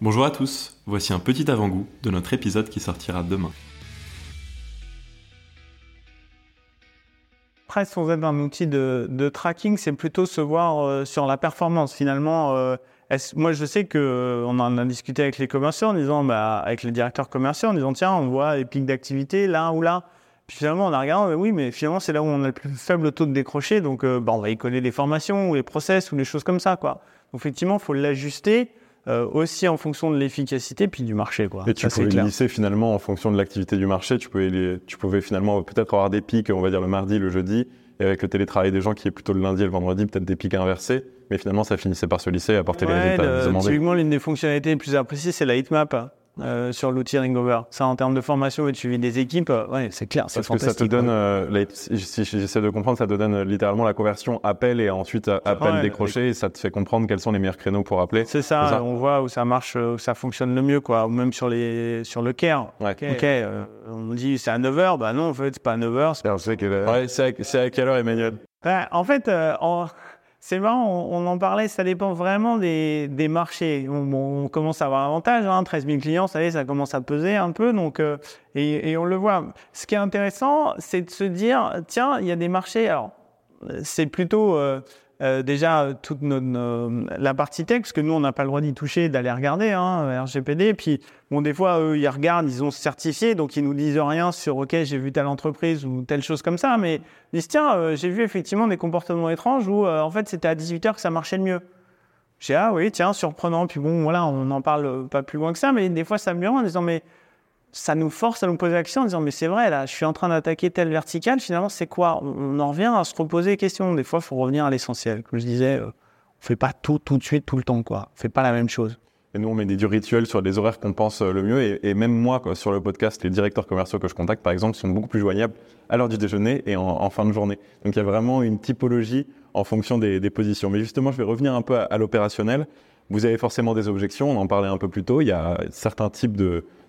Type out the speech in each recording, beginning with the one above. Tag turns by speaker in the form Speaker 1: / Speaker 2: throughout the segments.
Speaker 1: Bonjour à tous, voici un petit avant-goût de notre épisode qui sortira demain.
Speaker 2: Après, sans être un outil de, tracking, c'est plutôt se voir euh, sur la performance. Finalement, euh, moi je sais que euh, en a discuté avec les commerciaux en disant, bah, avec les directeurs commerciaux en disant, tiens, on voit les pics d'activité là ou là. Puis finalement, on a regardé, oui, mais finalement, c'est là où on a le plus faible taux de décroché. Donc, bah, on va y coller les formations ou les process ou les choses comme ça. Donc, effectivement, il faut l'ajuster. Euh, aussi en fonction de l'efficacité puis du marché. Quoi.
Speaker 3: Et tu pouvais lisser finalement en fonction de l'activité du marché. Tu pouvais, tu pouvais finalement peut-être avoir des pics, on va dire le mardi, le jeudi, et avec le télétravail des gens qui est plutôt le lundi et le vendredi, peut-être des pics inversés. Mais finalement, ça finissait par se lisser et apporter les résultats demandés.
Speaker 2: Typiquement, l'une des fonctionnalités les plus appréciées, c'est la heatmap. Euh, sur l'outil Ringover. Ça, en termes de formation et de suivi des équipes, euh, ouais, c'est clair, c'est
Speaker 3: fantastique. Parce que ça te donne, euh, si j'essaie de comprendre, ça te donne littéralement la conversion appel et ensuite appel décroché et ça te fait comprendre quels sont les meilleurs créneaux pour appeler.
Speaker 2: C'est ça, on voit où ça marche, où ça fonctionne le mieux, quoi. Ou même sur, les, sur le care. Ok, on dit c'est à 9h, bah non, en fait, c'est pas à 9h.
Speaker 3: C'est à, à, quelle heure, Emmanuel?
Speaker 2: En fait, en c'est marrant, on, en parlait, ça dépend vraiment des, marchés. On, commence à avoir un avantage, hein, 13 000 clients, ça commence à peser un peu, donc, euh, et, on le voit. Ce qui est intéressant, c'est de se dire, tiens, il y a des marchés, alors, c'est plutôt... Euh, euh, déjà toute notre, la partie texte, que nous on n'a pas le droit d'y toucher, d'aller regarder, hein, RGPD. Puis bon, des fois eux ils regardent, ils ont certifié, donc ils nous disent rien sur OK, j'ai vu telle entreprise ou telle chose comme ça, mais ils disent tiens, euh, j'ai vu effectivement des comportements étranges où euh, en fait c'était à 18 h que ça marchait le mieux. J'ai ah oui tiens surprenant. Puis bon voilà, on n'en parle pas plus loin que ça, mais des fois ça me vient en disant mais ça nous force à nous poser la question en disant mais c'est vrai là je suis en train d'attaquer telle verticale finalement c'est quoi? On, en revient à se reposer les questions. Des fois il faut revenir à l'essentiel. Comme je disais euh, on fait pas tout tout de suite tout le temps quoi. On fait pas la même chose.
Speaker 3: Et nous on met des du rituels sur les horaires qu'on pense euh, le mieux. Et, même moi sur le podcast les directeurs commerciaux que je contacte par exemple sont beaucoup plus joignables à l'heure du déjeuner et en, fin de journée. Donc il y a vraiment une typologie en fonction des, positions. Mais justement je vais revenir un peu à l'opérationnel vous avez forcément des objections, on en parlait un peu plus tôt. Il y a certains types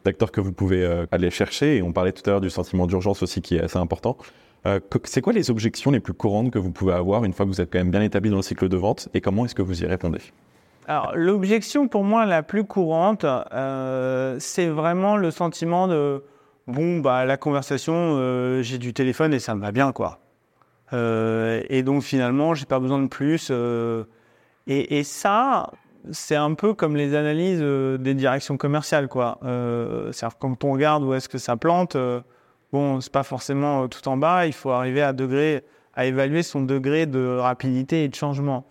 Speaker 3: d'acteurs que vous pouvez euh, aller chercher. Et on parlait tout à l'heure du sentiment d'urgence aussi qui est assez important. Euh, c'est quoi les objections les plus courantes que vous pouvez avoir une fois que vous êtes quand même bien établi dans le cycle de vente et comment est-ce que vous y répondez?
Speaker 2: Alors l'objection pour moi la plus courante, euh, c'est vraiment le sentiment de bon bah la conversation, j'ai du téléphone et ça me va bien quoi. et donc finalement j'ai pas besoin de plus. Et, et, ça, c'est un peu comme les analyses euh, des directions commerciales, quoi. Euh, cest quand on regarde où est-ce que ça plante, euh, bon, c'est pas forcément tout en bas. Il faut arriver à degré, à évaluer son degré de rapidité et de changement.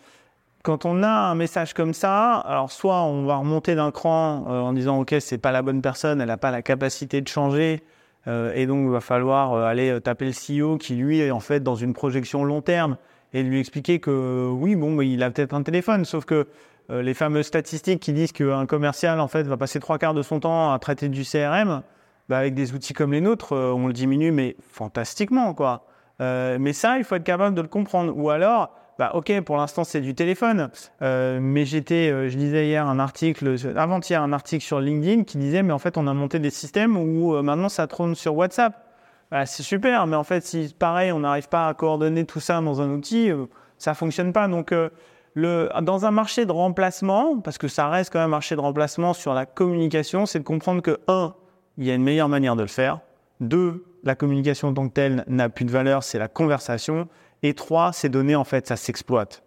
Speaker 2: Quand on a un message comme ça, alors soit on va remonter d'un cran en disant ok c'est pas la bonne personne, elle n'a pas la capacité de changer, et donc il va falloir aller taper le CEO qui lui est en fait dans une projection long terme et lui expliquer que oui bon il a peut-être un téléphone, sauf que euh, les fameuses statistiques qui disent qu'un commercial en fait va passer trois quarts de son temps à traiter du CRM, bah, avec des outils comme les nôtres, euh, on le diminue mais fantastiquement quoi. Euh, mais ça, il faut être capable de le comprendre. Ou alors, bah, ok, pour l'instant c'est du téléphone, mais j'étais, je lisais hier un article, avant-hier un article sur LinkedIn qui disait mais en fait on a monté des systèmes où maintenant ça trône sur WhatsApp. Bah, c'est super, mais en fait si pareil on n'arrive pas à coordonner tout ça dans un outil, ça fonctionne pas. Donc dans un marché de remplacement, parce que ça reste quand même un marché de remplacement sur la communication, c'est de comprendre que, un, il y a une meilleure manière de le faire. Deux, la communication en tant que telle n'a plus de valeur, c'est la conversation. Et trois, ces données, en fait, ça s'exploite.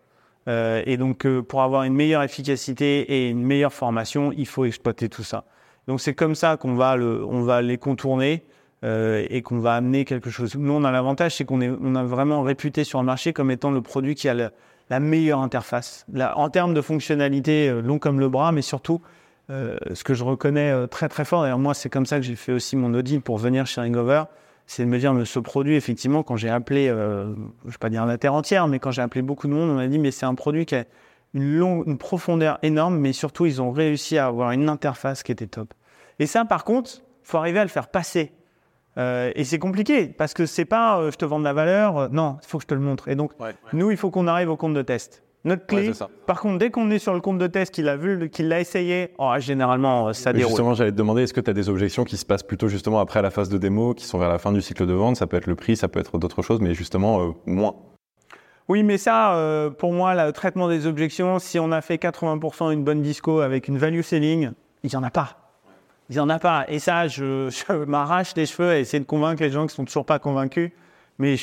Speaker 2: Euh, et donc, euh, pour avoir une meilleure efficacité et une meilleure formation, il faut exploiter tout ça. Donc, c'est comme ça qu'on va, les contourner euh, et qu'on va amener quelque chose. Nous, on a l'avantage, c'est qu'on est, on a vraiment réputé sur le marché comme étant le produit qui a le, la meilleure interface. en termes de fonctionnalité, euh, long comme le bras, mais surtout, euh, ce que je reconnais euh, très très fort, et moi c'est comme ça que j'ai fait aussi mon audit pour venir chez Ringover, c'est de me dire, mais ce produit, effectivement, quand j'ai appelé, je ne vais pas dire la terre entière, mais quand j'ai appelé beaucoup de monde, on m'a dit, mais c'est un produit qui a une, longue, une profondeur énorme, mais surtout, ils ont réussi à avoir une interface qui était top. Et ça, par contre, faut arriver à le faire passer. Euh, et c'est compliqué parce que c'est pas euh, je te vends de la valeur, euh, non, il faut que je te le montre. Et donc, nous, il faut qu'on arrive au compte de test. Notre clé, par contre, dès qu'on est sur le compte de test, qu'il a vu, qu'il l'a essayé, oh, généralement, ça déroule.
Speaker 3: Justement, j'allais te demander, est-ce que tu as des objections qui se passent plutôt justement après la phase de démo, qui sont vers la fin du cycle de vente? Ça peut être le prix, ça peut être d'autres choses, mais justement, moins.
Speaker 2: Oui, mais ça, pour moi, le traitement des objections, si on a fait 80% une bonne disco avec une value selling, Il n'y en a pas. Il n'y en a pas. Et ça, je, m'arrache les cheveux à essayer de convaincre les gens qui sont toujours pas convaincus. Mais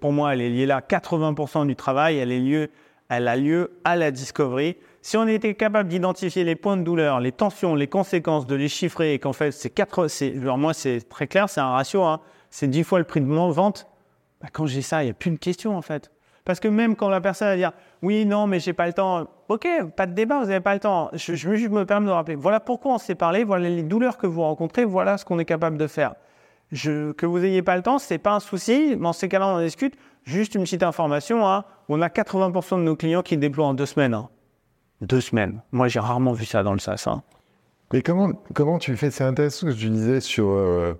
Speaker 2: pour moi, elle est liée là. 80% du travail, elle, est lieu, elle a lieu à la discovery. Si on était capable d'identifier les points de douleur, les tensions, les conséquences, de les chiffrer et qu'en fait, c'est 4, c'est, moi, c'est très clair, c'est un ratio, hein, c'est 10 fois le prix de vente. Bah, quand j'ai ça, il n'y a plus de question en fait. Parce que même quand la personne va dire oui, non, mais j'ai pas le temps, ok, pas de débat, vous n'avez pas le temps. Je, me permets de rappeler. Voilà pourquoi on s'est parlé, voilà les douleurs que vous rencontrez, voilà ce qu'on est capable de faire. Que vous n'ayez pas le temps, c'est pas un souci. Dans ces cas-là, on en discute. Juste une petite information hein, on a 80% de nos clients qui déploient en deux semaines. Hein. Deux semaines. Moi, j'ai rarement vu ça dans le SaaS. Hein.
Speaker 4: Mais comment, comment tu fais? C'est intéressant ce que tu disais sur, euh,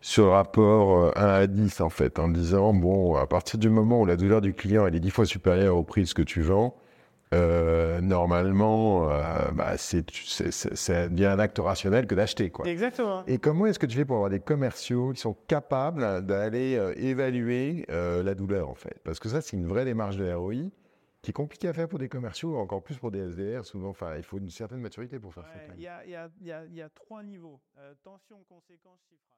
Speaker 4: sur le rapport 1 euh, à 10, en fait, en disant, bon, à partir du moment où la douleur du client elle est 10 fois supérieure au prix de ce que tu vends, euh, normalement, euh, bah, c'est, bien un acte rationnel que d'acheter. Quoi.
Speaker 2: Exactement.
Speaker 4: Et comment est-ce que tu fais pour avoir des commerciaux qui sont capables d'aller euh, évaluer la douleur, en fait? Parce que ça, c'est une vraie démarche de ROI qui est compliquée à faire pour des commerciaux, encore plus pour des SDR. Souvent, enfin, il faut une certaine maturité pour faire ça.
Speaker 2: Il y, y, y, y, a trois niveaux. tension, conséquence, chiffrage.